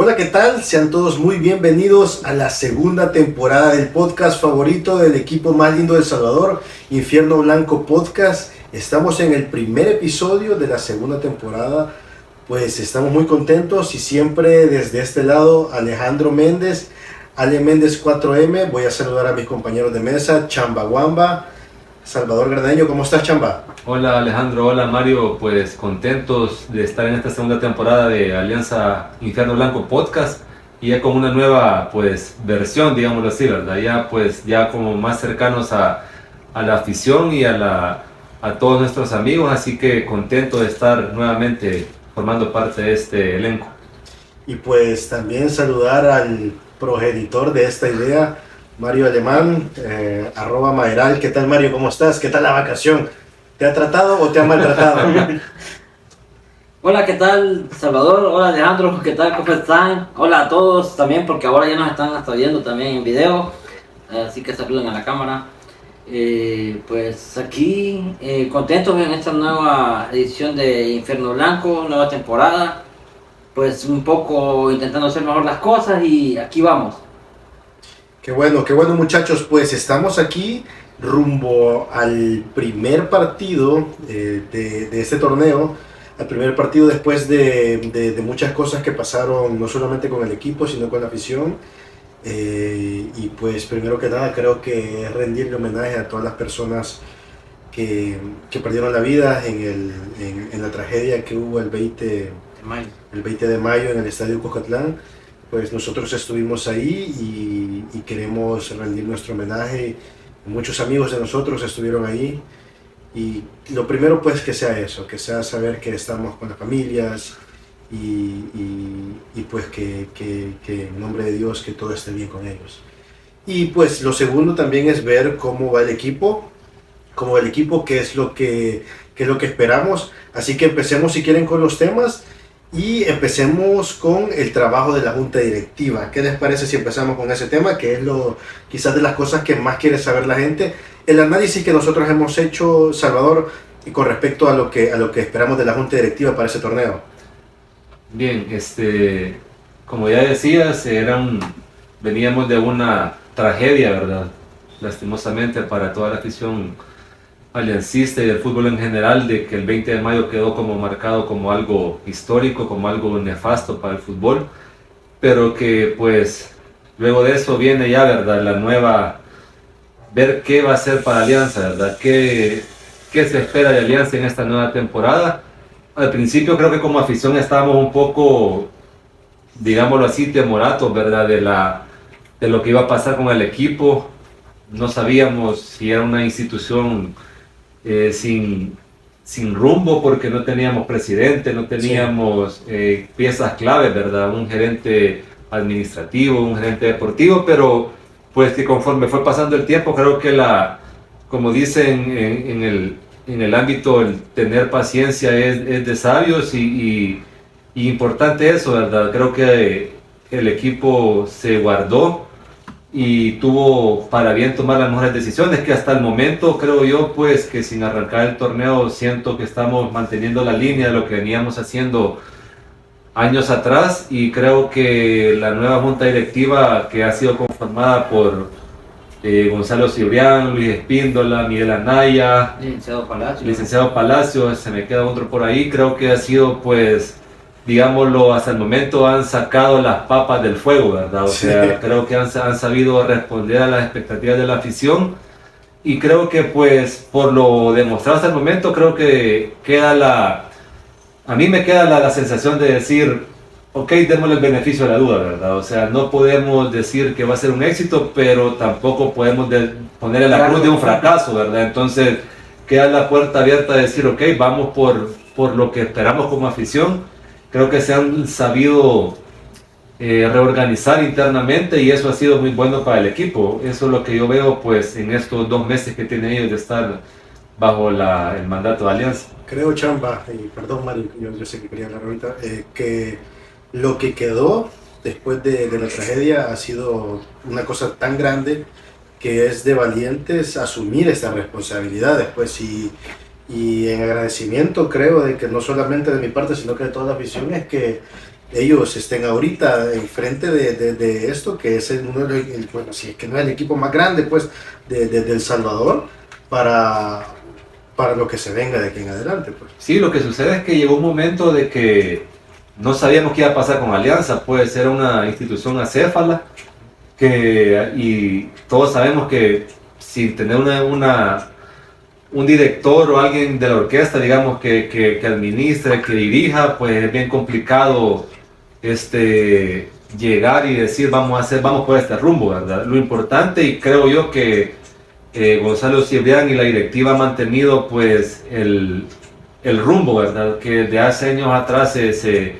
Hola, ¿qué tal? Sean todos muy bienvenidos a la segunda temporada del podcast favorito del equipo más lindo de Salvador, Infierno Blanco Podcast. Estamos en el primer episodio de la segunda temporada, pues estamos muy contentos y siempre desde este lado Alejandro Méndez, Ale Méndez 4M, voy a saludar a mis compañeros de mesa, Chamba Guamba, Salvador Gardeño, ¿cómo estás Chamba? Hola Alejandro, hola Mario, pues contentos de estar en esta segunda temporada de Alianza Infierno Blanco Podcast y ya con una nueva pues versión, digámoslo así, ¿verdad? Ya pues ya como más cercanos a, a la afición y a, la, a todos nuestros amigos, así que contento de estar nuevamente formando parte de este elenco. Y pues también saludar al progenitor de esta idea, Mario Alemán, eh, arroba Maeral. ¿Qué tal Mario? ¿Cómo estás? ¿Qué tal la vacación? ¿Te ha tratado o te ha maltratado? Hola, ¿qué tal Salvador? Hola Alejandro, ¿qué tal? ¿Cómo están? Hola a todos también, porque ahora ya nos están hasta viendo también en video, así que saluden a la cámara. Eh, pues aquí eh, contentos en esta nueva edición de Infierno Blanco, nueva temporada, pues un poco intentando hacer mejor las cosas y aquí vamos. Qué bueno, qué bueno muchachos, pues estamos aquí rumbo al primer partido eh, de, de, este torneo, al primer partido después de, de, de, muchas cosas que pasaron, no solamente con el equipo, sino con la afición. Eh, y pues primero que nada creo que es rendirle homenaje a todas las personas que, que perdieron la vida en, el, en, en, la tragedia que hubo el 20 de mayo, el 20 de mayo en el Estadio Cocatlán. Pues nosotros estuvimos ahí y, queremos rendir nuestro homenaje muchos amigos de nosotros estuvieron ahí y lo primero pues que sea eso, que sea saber que estamos con las familias y, pues que, en nombre de Dios que todo esté bien con ellos. Y pues lo segundo también es ver cómo va el equipo, cómo va el equipo, qué es lo que, qué es lo que esperamos. Así que empecemos si quieren con los temas y empecemos con el trabajo de la junta directiva. ¿Qué les parece si empezamos con ese tema, que es lo quizás de las cosas que más quiere saber la gente? El análisis que nosotros hemos hecho, Salvador, y con respecto a lo que a lo que esperamos de la junta directiva para ese torneo. Bien, este, como ya decías, eran, veníamos de una tragedia, ¿verdad? Lastimosamente para toda la afición aliancista y del fútbol en general de que el 20 de mayo quedó como marcado como algo histórico, como algo nefasto para el fútbol, pero que pues luego de eso viene ya, ¿verdad? La nueva, ver qué va a ser para Alianza, ¿verdad? ¿Qué, qué se espera de Alianza en esta nueva temporada? Al principio creo que como afición estábamos un poco, digámoslo así, temoratos, ¿verdad? De, la, de lo que iba a pasar con el equipo. No sabíamos si era una institución eh, sin, sin rumbo porque no teníamos presidente, no teníamos sí. eh, piezas claves, ¿verdad? Un gerente administrativo, un gerente deportivo, pero pues que conforme fue pasando el tiempo, creo que la, como dicen en, en el, en el ámbito, el tener paciencia es, es de sabios y, y, y, importante eso, ¿verdad? Creo que el equipo se guardó y tuvo para bien tomar las mejores decisiones que hasta el momento creo yo pues que sin arrancar el torneo siento que estamos manteniendo la línea de lo que veníamos haciendo años atrás y creo que la nueva junta directiva que ha sido conformada por eh, Gonzalo Cibrián, Luis Espíndola, Miguel Anaya, licenciado Palacio. licenciado Palacio, se me queda otro por ahí, creo que ha sido pues digámoslo, hasta el momento han sacado las papas del fuego, ¿verdad? O sea, sí. creo que han, han, sabido responder a las expectativas de la afición y creo que pues por lo demostrado hasta el momento, creo que queda la... A mí me queda la, la sensación de decir, ok, démosle el beneficio de la duda, ¿verdad? O sea, no podemos decir que va a ser un éxito, pero tampoco podemos de, ponerle la cruz de un fracaso, ¿verdad? Entonces, queda la puerta abierta a decir, ok, vamos por, por lo que esperamos como afición creo que se han sabido eh, reorganizar internamente y eso ha sido muy bueno para el equipo. Eso es lo que yo veo pues en estos dos meses que tienen ellos de estar bajo la, el mandato de Alianza. Creo, Chamba, y perdón Mario, yo, yo sé que quería hablar ahorita, eh, que lo que quedó después de, de, la tragedia ha sido una cosa tan grande que es de valientes asumir esta responsabilidad después y y en agradecimiento creo de que no solamente de mi parte, sino que de toda la afición, es que ellos estén ahorita enfrente de, de, de esto, que es el, el- bueno, si es que no es el equipo más grande, pues, de- de El Salvador, para, para lo que se venga de aquí en adelante, pues. Sí, lo que sucede es que llegó un momento de que no sabíamos qué iba a pasar con Alianza, puede ser una institución acéfala, que, y todos sabemos que sin tener una, una- un director o alguien de la orquesta, digamos, que, que, que administre, que dirija, pues es bien complicado este, llegar y decir vamos a hacer, vamos por este rumbo, ¿verdad? Lo importante, y creo yo que eh, Gonzalo Cibrián y la directiva han mantenido pues el, el rumbo, ¿verdad? Que de hace años atrás se, se,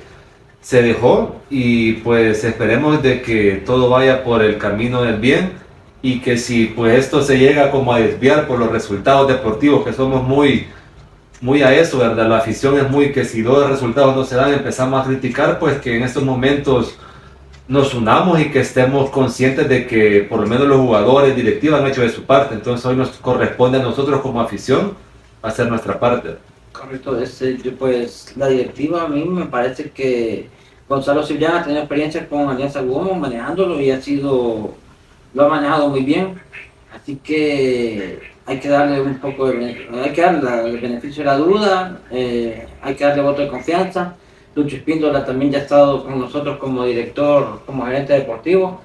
se dejó y pues esperemos de que todo vaya por el camino del bien y que si pues esto se llega como a desviar por los resultados deportivos que somos muy muy a eso, ¿verdad? La afición es muy que si los resultados no se dan empezamos a criticar, pues que en estos momentos nos unamos y que estemos conscientes de que por lo menos los jugadores, directiva han hecho de su parte. Entonces hoy nos corresponde a nosotros como afición hacer nuestra parte. Correcto, este, pues la directiva a mí me parece que Gonzalo Cibrián ha tenido experiencia con Alianza Gómez manejándolo y ha sido, lo ha manejado muy bien, así que hay que darle un poco de, hay que darle el beneficio de la duda, eh, hay que darle voto de confianza. Lucho Espíndola también ya ha estado con nosotros como director, como gerente deportivo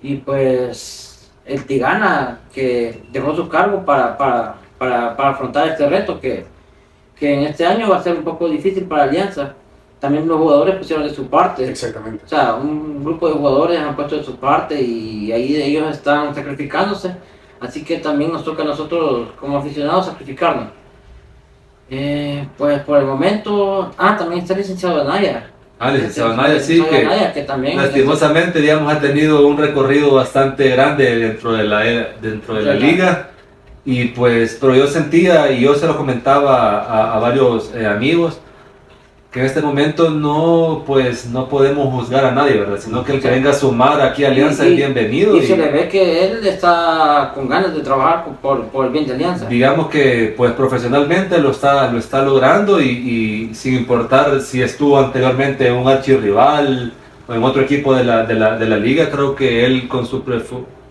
y pues el Tigana que dejó su cargo para, para, para, para afrontar este reto que que en este año va a ser un poco difícil para Alianza. También los jugadores pusieron de su parte. Exactamente. O sea, un grupo de jugadores han puesto de su parte y ahí ellos están sacrificándose. Así que también nos toca a nosotros como aficionados sacrificarnos. Eh, pues por el momento... Ah, también está el licenciado Anaya. Ah, licenciado Naya, sí, Licenciado que Anaya, que también... lastimosamente, digamos, ha tenido un recorrido bastante grande dentro de la, dentro de la liga. Y pues, pero yo sentía, y yo se lo comentaba a, a varios eh, amigos, que en este momento no, pues, no podemos juzgar a nadie, ¿verdad? Sino que el que venga a sumar aquí a Alianza Y- es bienvenido. Y y- se le ve que él está con ganas de trabajar por, por el bien de Alianza. digamos que pues profesionalmente lo está, lo está logrando y, sin importar si estuvo anteriormente en un archirrival o en otro equipo de la, de la, de la liga, creo que él con su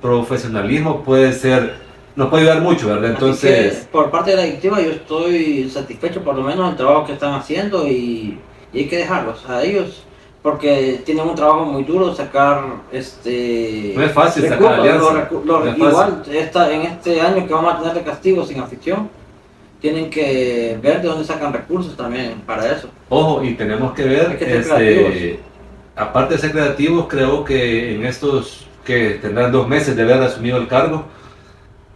profesionalismo puede ser, nos puede ayudar mucho, ¿verdad? Entonces, por parte de la directiva yo estoy satisfecho por lo menos del trabajo que están haciendo y, y hay que dejarlos a ellos porque tienen un trabajo muy duro sacar este No es fácil sacar Alianza, es igual esta, en este año que vamos a tener de castigo sin afición tienen que ver de dónde sacan recursos también para eso. Ojo, y tenemos que ver, que este, aparte de ser creativos, creo que en estos que tendrán dos meses de haber asumido el cargo,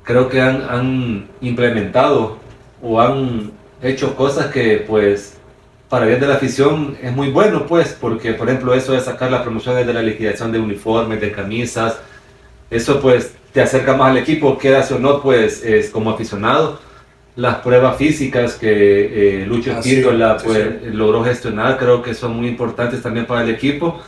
creo que han, han implementado o han hecho cosas que pues para bien de la afición es muy bueno pues porque por ejemplo eso de sacar las promociones de la liquidación de uniformes, de camisas, eso pues te acerca más al equipo, quedas o no pues es como aficionado. Las pruebas físicas que eh, Lucho Ah, sí, Espíndola sí, pues, logró gestionar creo que son muy importantes también para el equipo.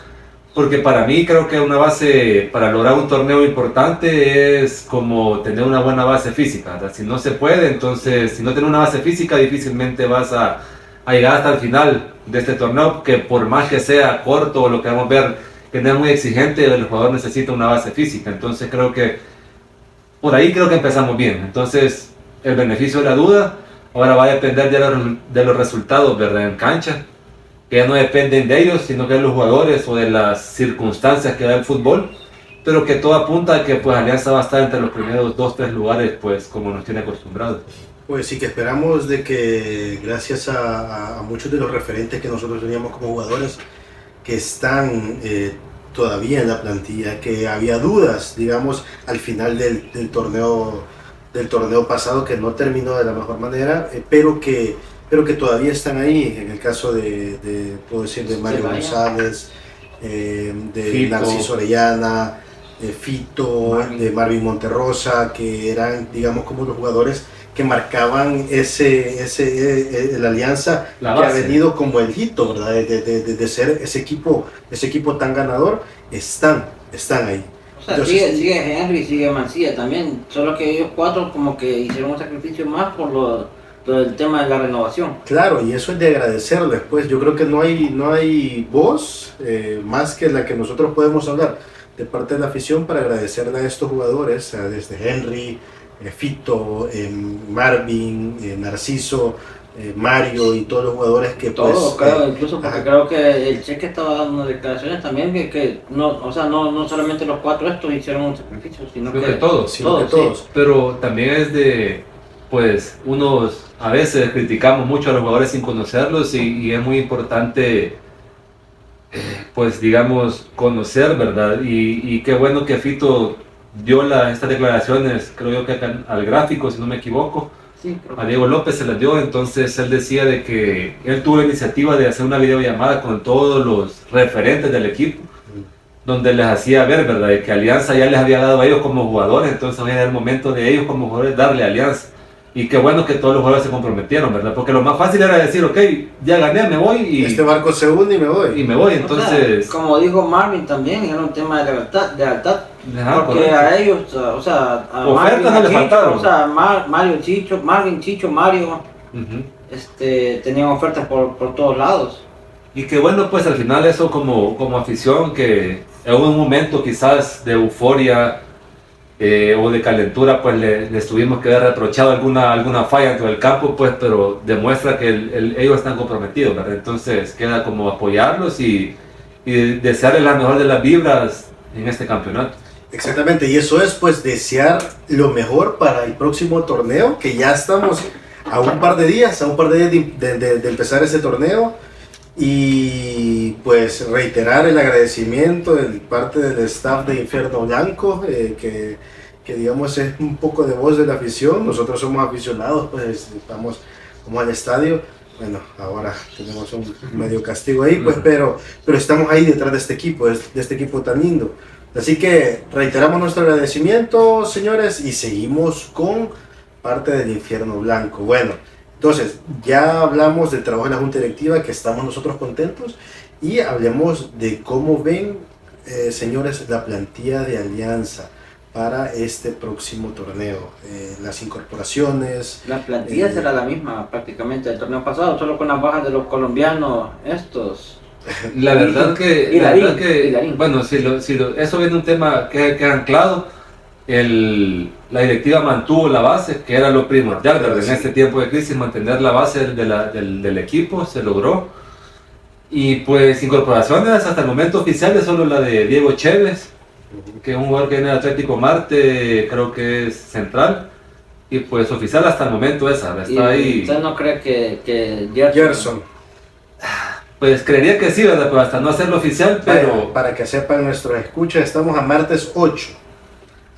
Porque para mí creo que una base para lograr un torneo importante es como tener una buena base física. Si no se puede, entonces si no tienes una base física difícilmente vas a, a llegar hasta el final de este torneo, que por más que sea corto o lo que vamos a ver, que no es muy exigente, el jugador necesita una base física. Entonces creo que por ahí creo que empezamos bien. Entonces el beneficio de la duda ahora va a depender de los, de los resultados, ¿verdad? En cancha que ya no dependen de ellos, sino que de los jugadores o de las circunstancias que da el fútbol, pero que todo apunta a que pues Alianza va a estar entre los primeros dos, tres lugares, pues como nos tiene acostumbrados. Pues sí que esperamos de que gracias a, a- muchos de los referentes que nosotros teníamos como jugadores que están eh, todavía en la plantilla, que había dudas, digamos, al final del, del torneo del torneo pasado que no terminó de la mejor manera, eh, pero que pero que todavía están ahí, en el caso de, de puedo decir, de Mario. González, eh, de Fito. Narciso Orellana, de Fito, Marvin. de Marvin Monterrosa, que eran, digamos, como los jugadores que marcaban ese, ese eh, eh, la alianza La que ha venido como el hito, ¿verdad? De, de- de- de ser ese equipo, ese equipo tan ganador, están, están ahí. O sea, Entonces- sigue, sigue Henry, sigue Mancilla también, solo que ellos cuatro como que hicieron un sacrificio más por, lo, del tema de la renovación. Claro, y eso es de agradecerles, después. Yo creo que no hay, no hay voz eh, más que la que nosotros podemos hablar de parte de la afición para agradecerle a estos jugadores, a desde Henry, eh, Fito, eh, Marvin, eh, Narciso, eh, Mario y todos los jugadores que Todo, pues, creo, eh, incluso porque ajá. creo que el Cheque estaba dando unas declaraciones también que, que no, o sea, no, no solamente los cuatro estos hicieron un sacrificio, sino Creo que, que todos. sino que todos, sí. todos. Pero también es de, pues, unos a veces criticamos mucho a los jugadores sin conocerlos y, y es muy importante, eh, pues, digamos, conocer, ¿verdad? Y, y qué bueno que Fito dio la, estas declaraciones, creo yo que acá al gráfico, si no me equivoco, Sí, a Diego López se las dio, entonces él decía de que él tuvo la iniciativa de hacer una videollamada con todos los referentes del equipo, donde les hacía ver, ¿verdad?, de que Alianza ya les había dado a ellos como jugadores, entonces era el momento de ellos como jugadores darle a Alianza. Y qué bueno que todos los jugadores se comprometieron, ¿verdad? Porque lo más fácil era decir, ok, ya gané, me voy y, Este barco se hunde y me voy. y me voy. O sea, Entonces, como dijo Marvin también, era un tema de lealtad, lealtad ajá, porque correcto. a ellos, o sea, a Ofertas no a le Chicho, faltaron. o sea, Mar- Mario Chicho, Marvin Chicho, Mario, este, tenían ofertas por, por todos lados. Y que bueno, pues al final eso como, como afición, que en un momento quizás de euforia eh, o de calentura, pues le, les tuvimos que haber reprochado alguna, alguna falla dentro del campo, pues, pero demuestra que el- el- ellos están comprometidos, ¿verdad? Entonces queda como apoyarlos y, y desearles la mejor de las vibras en este campeonato. Exactamente, y eso es pues desear lo mejor para el próximo torneo, que ya estamos a un par de días, a un par de días de, de- de empezar ese torneo, y pues reiterar el agradecimiento de parte del staff de Infierno Blanco, eh, que, que digamos es un poco de voz de la afición, nosotros somos aficionados, pues vamos, vamos al estadio, bueno, ahora tenemos un medio castigo ahí, pues, pero, pero estamos ahí detrás de este equipo, de de este equipo tan lindo. Así que reiteramos nuestro agradecimiento, señores, y seguimos con parte del infierno blanco. Bueno, entonces ya hablamos del trabajo de la Junta Directiva, que estamos nosotros contentos, y hablemos de cómo ven, eh, señores, la plantilla de Alianza para este próximo torneo. Eh, las incorporaciones, La plantilla Eh, será la misma prácticamente del torneo pasado, solo con las bajas de los colombianos estos. La verdad que, Y la Larín, verdad que y Larín. bueno, si, lo, si lo- eso viene un tema que, que ha anclado, el, la directiva mantuvo la base, que era lo primordial. Sí. en este tiempo de crisis, mantener la base del, de la- del, del equipo, se logró. Y pues incorporaciones hasta el momento oficiales, solo la de Diego Chévez, que es un jugador que viene de Atlético Marte, creo que es central. Y pues oficial hasta el momento esa, Y está ahí. ¿Usted no cree que, que Gerson, Gerson, Pues creería que sí, ¿verdad? Pero hasta no hacerlo oficial, pero... Para que sepan nuestros escuchas, estamos a martes 8.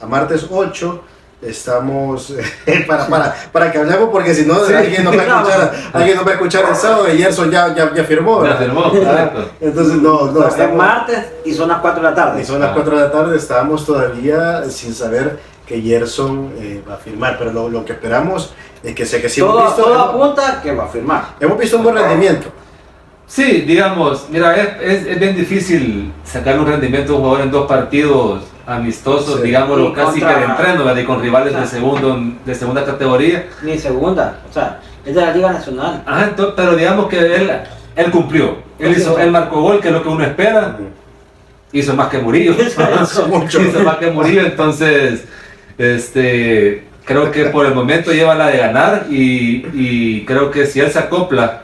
A martes 8 estamos para, para, para que hablemos porque si no Sí, alguien, nos va a escuchar, alguien nos va a escuchar el sábado y Gerson ya, ya, ya firmó. Ya firmó, Ah. Entonces no, no, es estamos, martes y son las 4 de la tarde. y son las Ah. 4 de la tarde, estábamos todavía sin saber que Gerson eh, va a firmar, pero lo, lo que esperamos es que sé que hemos todo, visto, todo hemos, apunta que va a firmar. hemos visto un buen rendimiento. Sí, digamos, mira, es, es, es bien difícil sacar un rendimiento de un jugador en dos partidos amistosos, Sí. digámoslo, casi contra- que de entreno, ¿verdad? y con rivales de, segundo, de segunda categoría. Ni segunda, o sea, es de la Liga Nacional. Ajá, pero digamos que él, él cumplió. Él, Sí, hizo, sí. él marcó gol, que es lo que uno espera. Hizo más que Murillo. Hizo mucho. hizo más que Murillo, entonces, este, creo que por el momento lleva la de ganar y, y creo que si él se acopla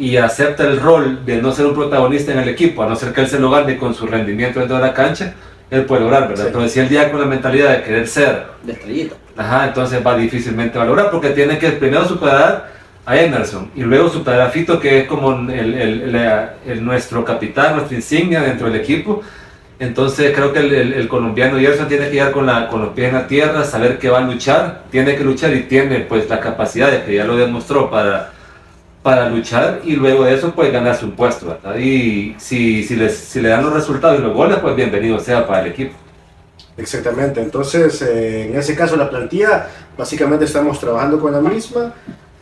y acepta el rol de no ser un protagonista en el equipo, a no ser que él se lo gane con su rendimiento dentro de la cancha, él puede lograr, ¿verdad? Sí. Pero si él ya con la mentalidad de querer ser, De estrellita. ajá, entonces va difícilmente a lograr porque tiene que primero superar a Emerson y luego superar a Fito, que es como el, el- el- nuestro capitán, nuestra insignia dentro del equipo. Entonces creo que el, colombiano Gerson tiene que llegar con, la, con los pies en la tierra, saber que va a luchar, tiene que luchar y tiene pues la capacidad que ya lo demostró para, para luchar y luego de eso pues ganarse un puesto. ¿verdad? Y si, si, les, si le dan los resultados y los goles, pues bienvenido sea para el equipo. Exactamente, entonces eh, en ese caso la plantilla básicamente estamos trabajando con la misma,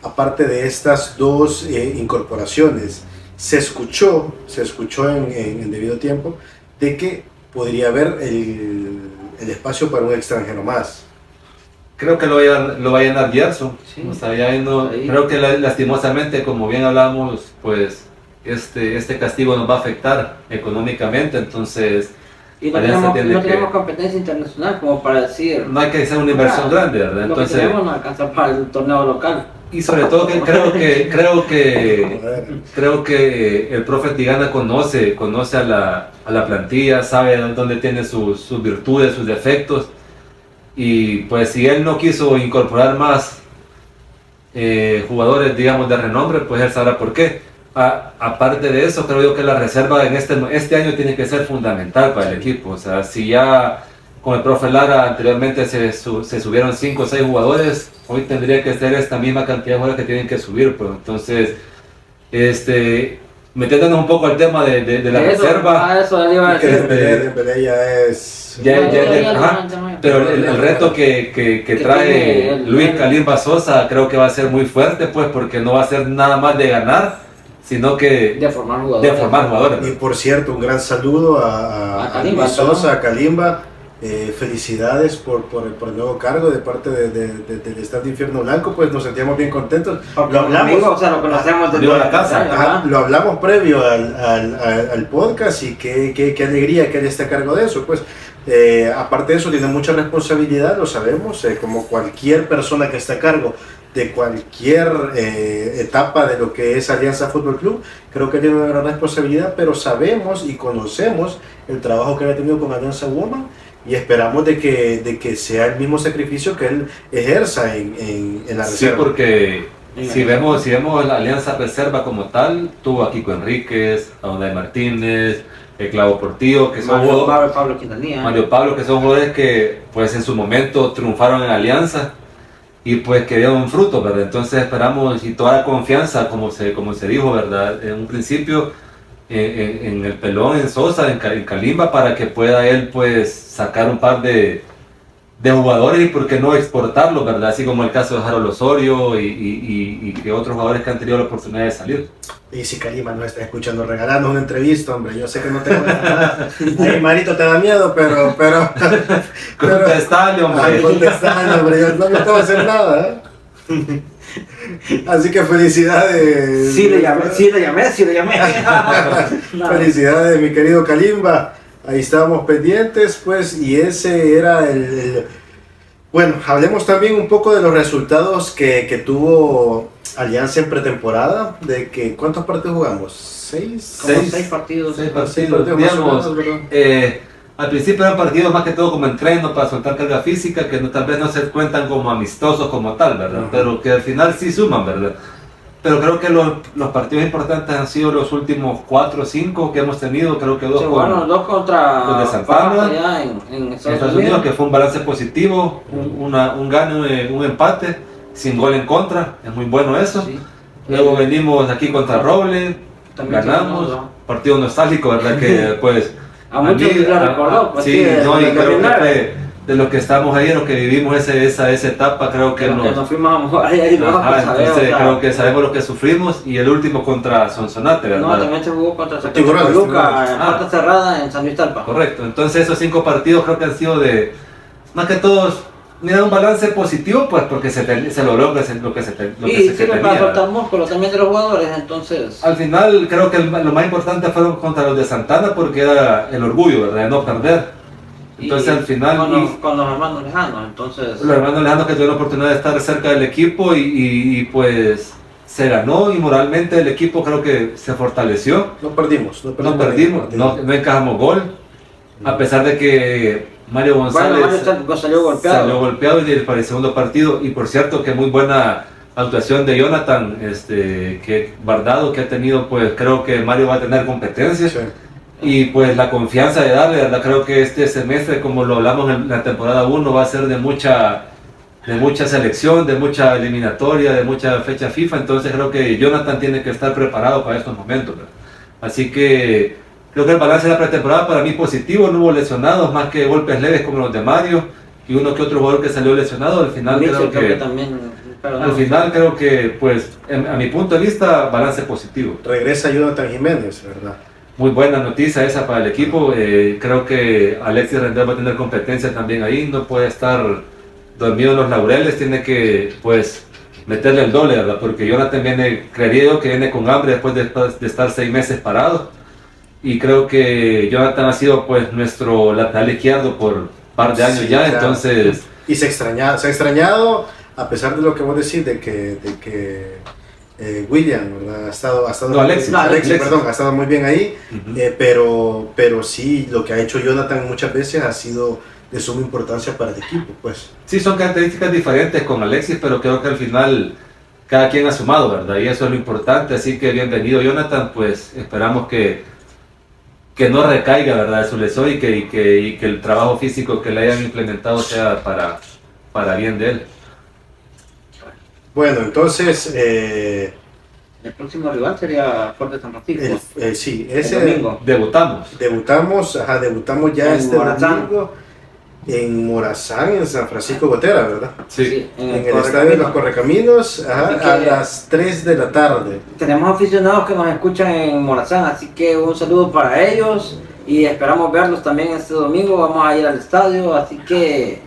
aparte de estas dos eh, incorporaciones. Se escuchó, se escuchó en, en- en debido tiempo de que podría haber el, el espacio para un extranjero más. Creo que lo va a llenar, lo va a llenar Gerson. Sí. O sea, ya no- Ahí. creo que la- lastimosamente, como bien hablamos, pues este, este castigo nos va a afectar económicamente, entonces Y no tenemos, tiene no que- tenemos competencia internacional como para decir. no hay que hacer una inversión Ah, grande, ¿verdad? Lo que Entonces, tenemos no alcanza para el torneo local. y sobre todo que creo que creo que creo que el profe Tigana conoce, conoce a la, a la plantilla, sabe dónde tiene sus, sus virtudes, sus defectos. Y pues si él no quiso incorporar más eh, jugadores, digamos, de renombre, pues él sabrá por qué. A- aparte de eso, creo yo que la reserva en este, este año tiene que ser fundamental para el equipo. O sea, si ya con el profe Lara anteriormente se, su- se subieron 5 o 6 jugadores, hoy tendría que ser esta misma cantidad de jugadores que tienen que subir. Pues. Entonces, este, metiéndonos un poco al tema de, de- de la Eso, reserva. ah, eso iba a decir. Dembélé ya es... Ya- Ya, ya- ya, ya- ya, ajá. Pero el, el reto que, que- que trae el- Luis Calimba Sosa creo que va a ser muy fuerte, pues, porque no va a ser nada más de ganar, sino que De formar jugadores. de formar jugadores. Y por cierto, un gran saludo a, a, A a Kalimba, Luis Sosa, ¿no? a Kalimba. Eh, felicidades por, por, el- por el nuevo cargo de parte de, de- de- del Estado de Infierno Blanco, pues nos sentíamos bien contentos. Porque Lo hablamos, amigo, o sea, lo conocemos desde la casa. años, ¿verdad? lo hablamos previo al, al, al- al podcast y qué, qué, qué alegría que él esté a cargo de eso. Pues, eh, aparte de eso, tiene mucha responsabilidad, lo sabemos, eh, como cualquier persona que está a cargo de cualquier eh, etapa de lo que es Alianza Fútbol Club, creo que tiene una gran responsabilidad, pero sabemos y conocemos el trabajo que él ha tenido con Alianza Woman y esperamos de que, de que sea el mismo sacrificio que él ejerza en, en, en la Sí, reserva. porque Sí, si la- vemos, si vemos la Alianza Reserva como tal, tuvo a Kiko Enríquez, a Unai Martínez, el Clavo Portillo, que son Mario jugadores- Pablo, Pablo Quintanilla. Mario Pablo, que son jugadores que pues en su momento triunfaron en Alianza y pues que dieron fruto, ¿verdad? Entonces esperamos y toda la confianza, como se, como se dijo, ¿verdad? En un principio en, en- en el pelón, en Sosa, en, Ca- en Kalimba, para que pueda él pues sacar un par de, de jugadores y por qué no exportarlos, ¿verdad? Así como el caso de Harold Osorio y, y- y- y que otros jugadores que han tenido la oportunidad de salir. Y si Kalima no está escuchando, regalando una entrevista, hombre, yo sé que no tengo nada. Ahí Marito te da miedo, pero, pero, pero, Contestale, hombre. Ay, contestando, hombre, yo no me tengo que hacer nada. ¿eh? Así que felicidades. Sí le llamé, sí le llamé, sí le llamé. Felicidades, mi querido Kalimba. Ahí estábamos pendientes, pues, y ese era el, el- Bueno, hablemos también un poco de los resultados que, que tuvo Alianza en pretemporada. De que, ¿Cuántos partidos jugamos? ¿Seis? Como Seis. seis partidos. Seis partidos, partidos digamos, eh, al principio eran partidos más que todo como entreno para soltar carga física, que no, tal vez no se cuentan como amistosos como tal, ¿verdad? Pero que al final sí suman, ¿verdad? Pero creo que los, los partidos importantes han sido los últimos cuatro o cinco que hemos tenido, creo que dos Sí, con bueno, dos contra Los de. Faja allá en, en Estados, Unidos, que fue un balance positivo, un, una- un gano, un empate, sin gol en contra, es muy bueno eso. Sí. Luego Eh, venimos aquí contra Roble, También ganamos, partido nostálgico, ¿verdad? Que pues... A muchos mí, les a- recordó, pues, sí, no, y creo que fue de los que estamos ahí, de los que vivimos ese, esa, esa etapa, creo que que nos, que nos... fuimos a mojar ahí, ahí Ajá, pues, sabemos, entonces sea, creo que sabemos lo que sufrimos y el último contra Sonsonate, ¿verdad? No, también se jugó contra Tiburones, en Ah. puerta cerrada en San Luis Talpa. Correcto, entonces esos cinco partidos creo que han sido de, más que todos, mira, un balance positivo, pues porque se, te- se logró lo que se, lo que se, te- lo que Y se sirve tenía, para soltar músculo también de los jugadores, entonces. Al final creo que el- lo más importante fueron contra los de Santana porque era el orgullo, ¿verdad? De no perder. Entonces y al final... Con los, con los hermanos lejanos, entonces. los hermanos lejanos que tuvieron la oportunidad de estar cerca del equipo y, y- y, pues se ganó y moralmente el equipo creo que se fortaleció. No perdimos, no perdimos. No perdimos, no, no encajamos gol, a pesar de que Mario Bueno, González Mario salió golpeado. salió golpeado y para el segundo partido. Y por cierto que muy buena actuación de Jonathan, este, que Bardado que ha tenido, pues creo que Mario va a tener competencia. Sí. Y pues la confianza de darle, ¿verdad? Creo que este semestre, como lo hablamos en la temporada 1, va a ser de mucha, de mucha selección, de mucha eliminatoria, de mucha fecha FIFA. Entonces creo que Jonathan tiene que estar preparado para estos momentos. ¿verdad? Así que creo que el balance de la pretemporada para mí positivo, no hubo lesionados, más que golpes leves como los de Mario y uno que otro jugador que salió lesionado. Al final Mitchell creo que, también. pero al final creo que, pues, en- a mi punto de vista, balance positivo. Regresa Jonathan Jiménez, ¿verdad? Muy buena noticia esa para el equipo. Eh, creo que Alexis Rendel va a tener competencia también ahí. No puede estar dormido en los laureles, tiene que pues meterle el doble, ¿verdad? Porque Jonathan viene, creería yo que viene con hambre después de, de estar seis meses parado. Y creo que Jonathan ha sido pues nuestro lateral izquierdo por un par de años Sí, ya, claro. entonces Y se, extraña, se ha extrañado, a pesar de lo que vos decís, de que, de que eh, William ¿verdad? ha estado, ha estado No, Alexis. No, Alexis, Alexis. perdón, ha estado muy bien ahí, ujú. eh, pero, pero sí, lo que ha hecho Jonathan muchas veces ha sido de suma importancia para el equipo, pues. Sí, son características diferentes con Alexis, pero creo que al final cada quien ha sumado, ¿verdad? Y eso es lo importante, así que bienvenido Jonathan, pues esperamos que, que no recaiga, ¿verdad? Su lesión y que, y, que, y que el trabajo físico que le hayan implementado sea para, para bien de él. Bueno, entonces, eh, El próximo rival sería Fuerte San Francisco. el- eh, sí, el ese domingo. Debutamos. debutamos, ajá, debutamos ya En este Morazán. domingo en Morazán, en San Francisco Gotera, ¿verdad? Sí. en En el el estadio de los Correcaminos. Ajá, a las 3 de la tarde. Tenemos aficionados que nos escuchan en Morazán, así que un saludo para ellos y esperamos verlos también este domingo. Vamos a ir al estadio, así que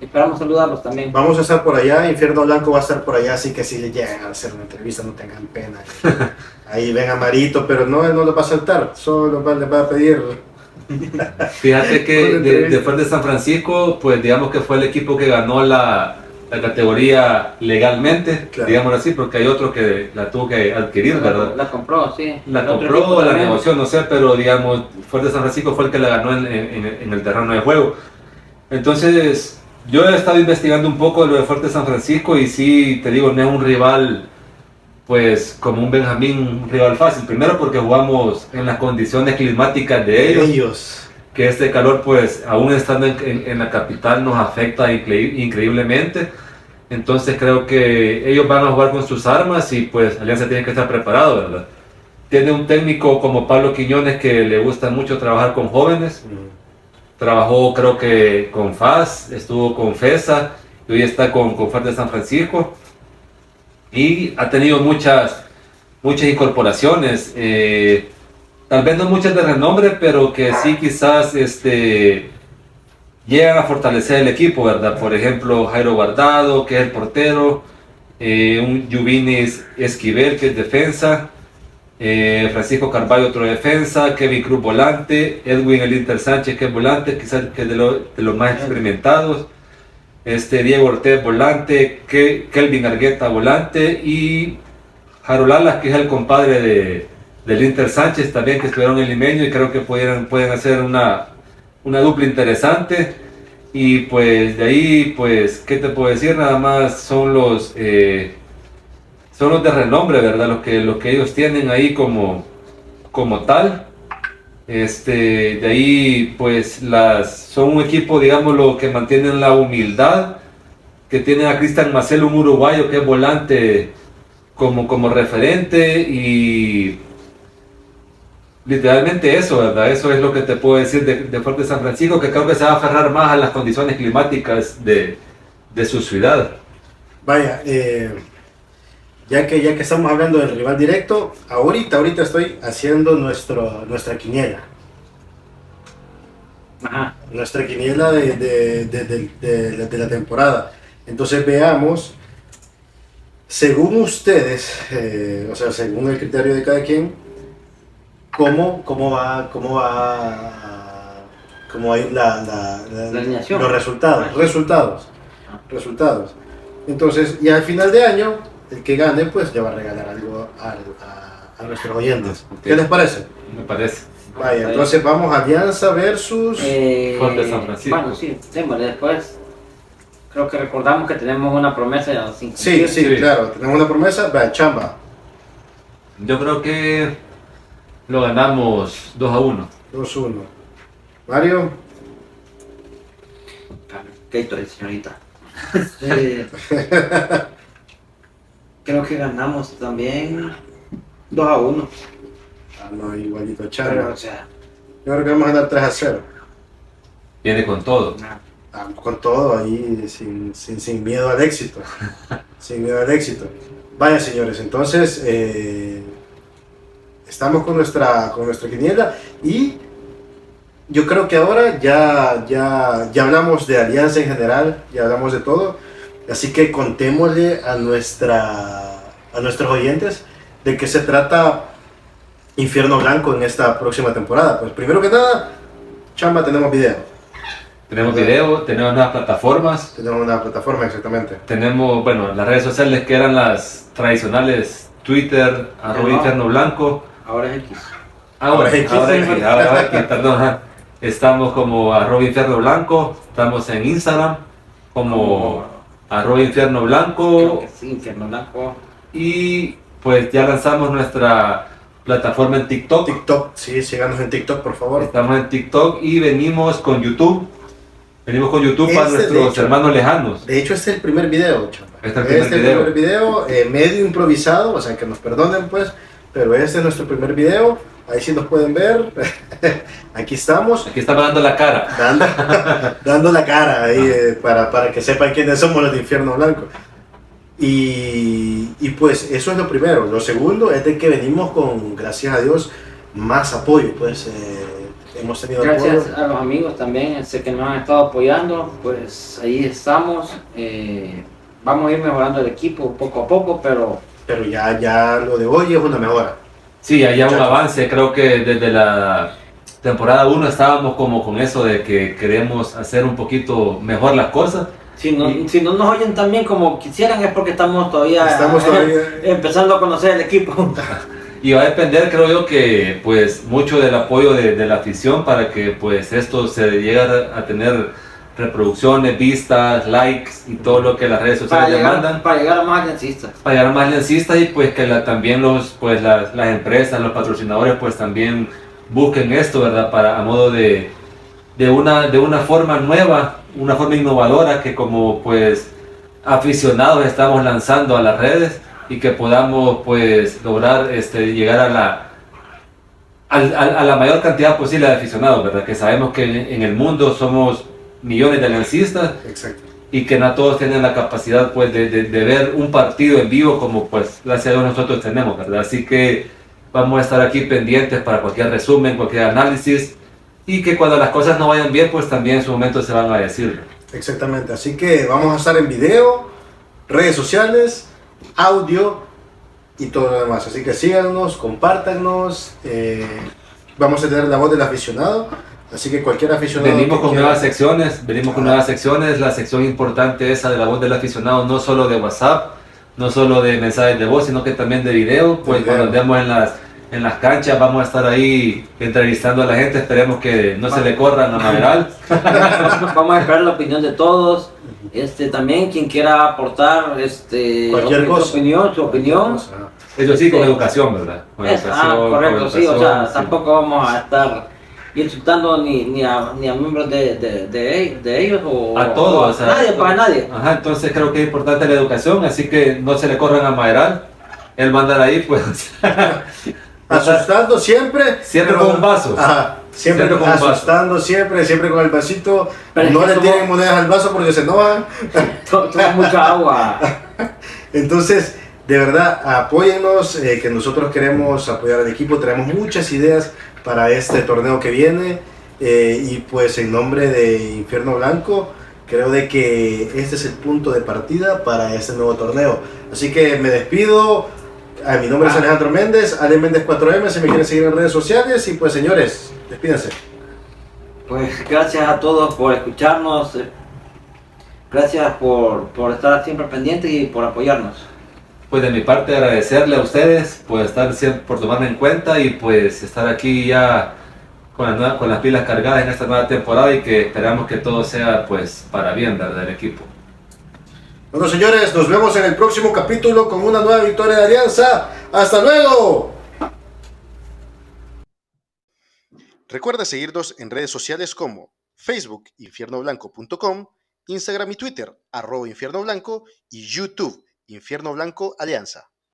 esperamos saludarlos también. Vamos a estar por allá, Infierno Blanco va a estar por allá, así que si le llegan a hacer una entrevista no tengan pena. Ahí ven a Marito, pero no, él no lo va a saltar, solo va- le va a pedir. Fíjate que de, después de San Francisco, pues digamos que fue el equipo que ganó la, la categoría legalmente, Claro. digamos así, porque hay otro que la tuvo que adquirir, La, ¿verdad? la compró, sí. La El compró, la negoció, no sé, pero digamos, Fuerte San Francisco fue el que la ganó en, en- en el terreno de juego. Entonces, yo he estado investigando un poco lo de Fuerte San Francisco y sí, te digo, no es un rival, pues como un Benjamín, un rival fácil. Primero porque jugamos en las condiciones climáticas de ellos, Ellos. que este calor, pues aún estando en, en- en la capital, nos afecta increí- increíblemente. Entonces creo que ellos van a jugar con sus armas y pues Alianza tiene que estar preparado, ¿verdad? Tiene un técnico como Pablo Quiñones que le gusta mucho trabajar con jóvenes. Trabajó creo que con FAS, estuvo con FESA y hoy está con, con de San Francisco. Y ha tenido muchas, muchas incorporaciones. eh, tal vez no muchas de renombre, pero que sí quizás este, llegan a fortalecer el equipo, ¿verdad? Por ejemplo, Jairo Guardado, que es el portero, eh, un Yuvinis Esquivel, que es defensa, eh, Francisco Carballo, otro defensa, Kevin Cruz, volante, Edwin El Inter Sánchez, que es volante, quizás que es de, lo- de los más experimentados, este, Diego Ortez, volante, Ke- Kelvin Argueta, volante, y Jarolalas, que es el compadre de, del Inter Sánchez, también que estuvieron en Limeño y creo que pueden, pueden hacer una, una dupla interesante. Y pues de ahí, pues, ¿qué te puedo decir? Nada más son los, eh, son los de renombre, ¿verdad? Los que, los que ellos tienen ahí como, como tal. Este, de ahí, pues, las, son un equipo, digámoslo, que mantienen la humildad, que tienen a Cristian Marcelo, un uruguayo que es volante como, como referente y literalmente eso, ¿verdad? Eso es lo que te puedo decir de, de Fuerte San Francisco, que creo que se va a aferrar más a las condiciones climáticas de, de su ciudad. Vaya, eh, ya, que, ya que estamos hablando del rival directo, ahorita, ahorita estoy haciendo nuestro, nuestra quiniela. Ajá. Nuestra quiniela de, de- de- de- la temporada. Entonces veamos, según ustedes, eh, o sea, según el criterio de cada quien, cómo, cómo va, cómo va, cómo va a ir la, la- la- los resultados, resultados, resultados. Entonces, y al final de año, el que gane, pues le va a regalar algo al- a, a nuestros oyentes. ¿Qué les parece? Me parece. Vaya, entonces vamos Alianza versus... Eh, Fuerte San Francisco. Bueno, sí, démosle después. Creo que recordamos que tenemos una promesa sin Sí, sí, Sí. claro, tenemos una promesa, va, chamba, Yo creo que lo ganamos 2 a 1. 2-1. Mario, Gatorade, señorita. Creo que ganamos también 2 a 1. ah, no, igualito chamba. o sea, Yo creo que vamos a ganar 3 a 0. Viene con todo. Ah, con todo ahí, sin, sin, sin miedo al éxito. sin miedo al éxito. Vaya, señores, entonces eh, estamos con nuestra, con nuestra quiniela y yo creo que ahora ya, ya, ya hablamos de Alianza en general, ya hablamos de todo, así que contémosle a, nuestra, a nuestros oyentes de qué se trata Infierno Blanco en esta próxima temporada. Pues primero que nada, chamba, tenemos video. Tenemos video, tenemos nuevas plataformas. Tenemos una plataforma, exactamente. Tenemos, bueno, las redes sociales que eran las tradicionales, Twitter, arroba no. Infierno Blanco. Ahora es X. Ahora, Ahora X. ahora X, ahora X, perdón. ajá. Estamos como arroba Infierno Blanco, estamos en Instagram como Como- arroba Infierno Creo Blanco que sí, Infierno Blanco. y pues ya lanzamos nuestra plataforma en TikTok. TikTok, sí, síganos en TikTok, por favor. Estamos en TikTok y venimos con YouTube. Venimos con YouTube para Este, de nuestros hecho. hermanos lejanos. De hecho, este es el primer video, chamba. Este es el primer video. primer video, eh, medio improvisado, o sea, que nos perdonen, pues, pero este es nuestro primer video. Ahí sí nos pueden ver. Aquí estamos. Aquí estamos dando la cara. dando, dando la cara ahí eh, para, para que sepan quiénes somos los de Infierno Blanco. Y, y pues eso es lo primero. Lo segundo es de que venimos con, gracias a Dios, más apoyo. Pues eh, hemos tenido Gracias apoyo. a los amigos también, sé que nos han estado apoyando, pues ahí estamos. eh, vamos a ir mejorando el equipo poco a poco, pero Pero ya, ya lo de hoy es una mejora. Sí, hay un avance. Creo que desde la temporada 1 estábamos como con eso de que queremos hacer un poquito mejor las cosas. si no, Y- si no nos oyen tan bien como quisieran es porque estamos todavía, Estamos todavía- empezando a conocer el equipo. Y va a depender, creo yo, que pues mucho del apoyo de, de la afición para que pues esto se llegue a tener reproducciones, vistas, likes y todo lo que las redes para, sociales llegar, demandan. para llegar a más aliancistas. para llegar a más aliancistas y pues que la- también los pues las, las empresas, los patrocinadores pues también busquen esto, ¿verdad? Para a modo de, de una de una forma nueva, una forma innovadora que como pues aficionados estamos lanzando a las redes y que podamos pues lograr este llegar a la a la mayor cantidad posible de aficionados, ¿verdad? Que sabemos que en, en el mundo somos millones de aliancistas Exacto. y que no todos tienen la capacidad pues de, de- de ver un partido en vivo como pues gracias a Dios nosotros tenemos, ¿verdad? Así que vamos a estar aquí pendientes para cualquier resumen, cualquier análisis y que cuando las cosas no vayan bien pues también en su momento se van a decir. Exactamente. Así que vamos a estar en video, redes sociales, audio y todo lo demás. Así que síganos, compártanos. eh, vamos a tener la voz del aficionado. Así que cualquier aficionado. Venimos con quiera- nuevas secciones, venimos con Ajá. nuevas secciones, la sección importante esa de la voz del aficionado, no solo de WhatsApp, no solo de mensajes de voz, sino que también de video, pues cuando andemos en las, en las canchas vamos a estar ahí entrevistando a la gente, esperemos que no se le corran a Maderal. Vamos a esperar la opinión de todos. Este también quien quiera aportar este Cualquier su cosa. opinión, su opinión. Ajá. Eso sí, con Sí. educación, ¿verdad? Con Es- ah, con correcto, sí, o educación, sea, sí. tampoco vamos a estar insultando ni, ni, a, ni a miembros de, de, de, de ellos o A todos, o o sea, nadie, para nadie. Ajá, entonces creo que es importante la educación, así que no se le corran a Maderal. Él va a andar ahí, pues. Asustando siempre. Siempre pero- con un vaso. Ajá. Siempre, Siempre con un vaso. asustando, siempre, siempre con el vasito. Pero no le somos- tiren monedas al vaso porque se enojan. To- Toma mucha agua. Entonces, de verdad, apóyennos, eh, que nosotros queremos apoyar al equipo, tenemos muchas ideas para este torneo que viene eh, y pues en nombre de Infierno Blanco, creo de que este es el punto de partida para este nuevo torneo. Así que me despido, a mi nombre es Ah. Alejandro Méndez, Ale Méndez 4M, si me quieren seguir en redes sociales y pues señores, despídense. Pues gracias a todos por escucharnos. eh, Gracias por, por estar siempre pendientes y por apoyarnos. Pues de mi parte agradecerle a ustedes por estar siempre, por tomarme en cuenta y pues estar aquí ya con, la nueva- con las pilas cargadas en esta nueva temporada y que esperamos que todo sea pues para bien ¿verdad? del equipo. Bueno señores, nos vemos en el próximo capítulo con una nueva victoria de Alianza. ¡Hasta luego! Recuerda seguirnos en redes sociales como Facebook infiernoblanco.com, Instagram y Twitter arroba infierno blanco y YouTube Infierno Blanco Alianza.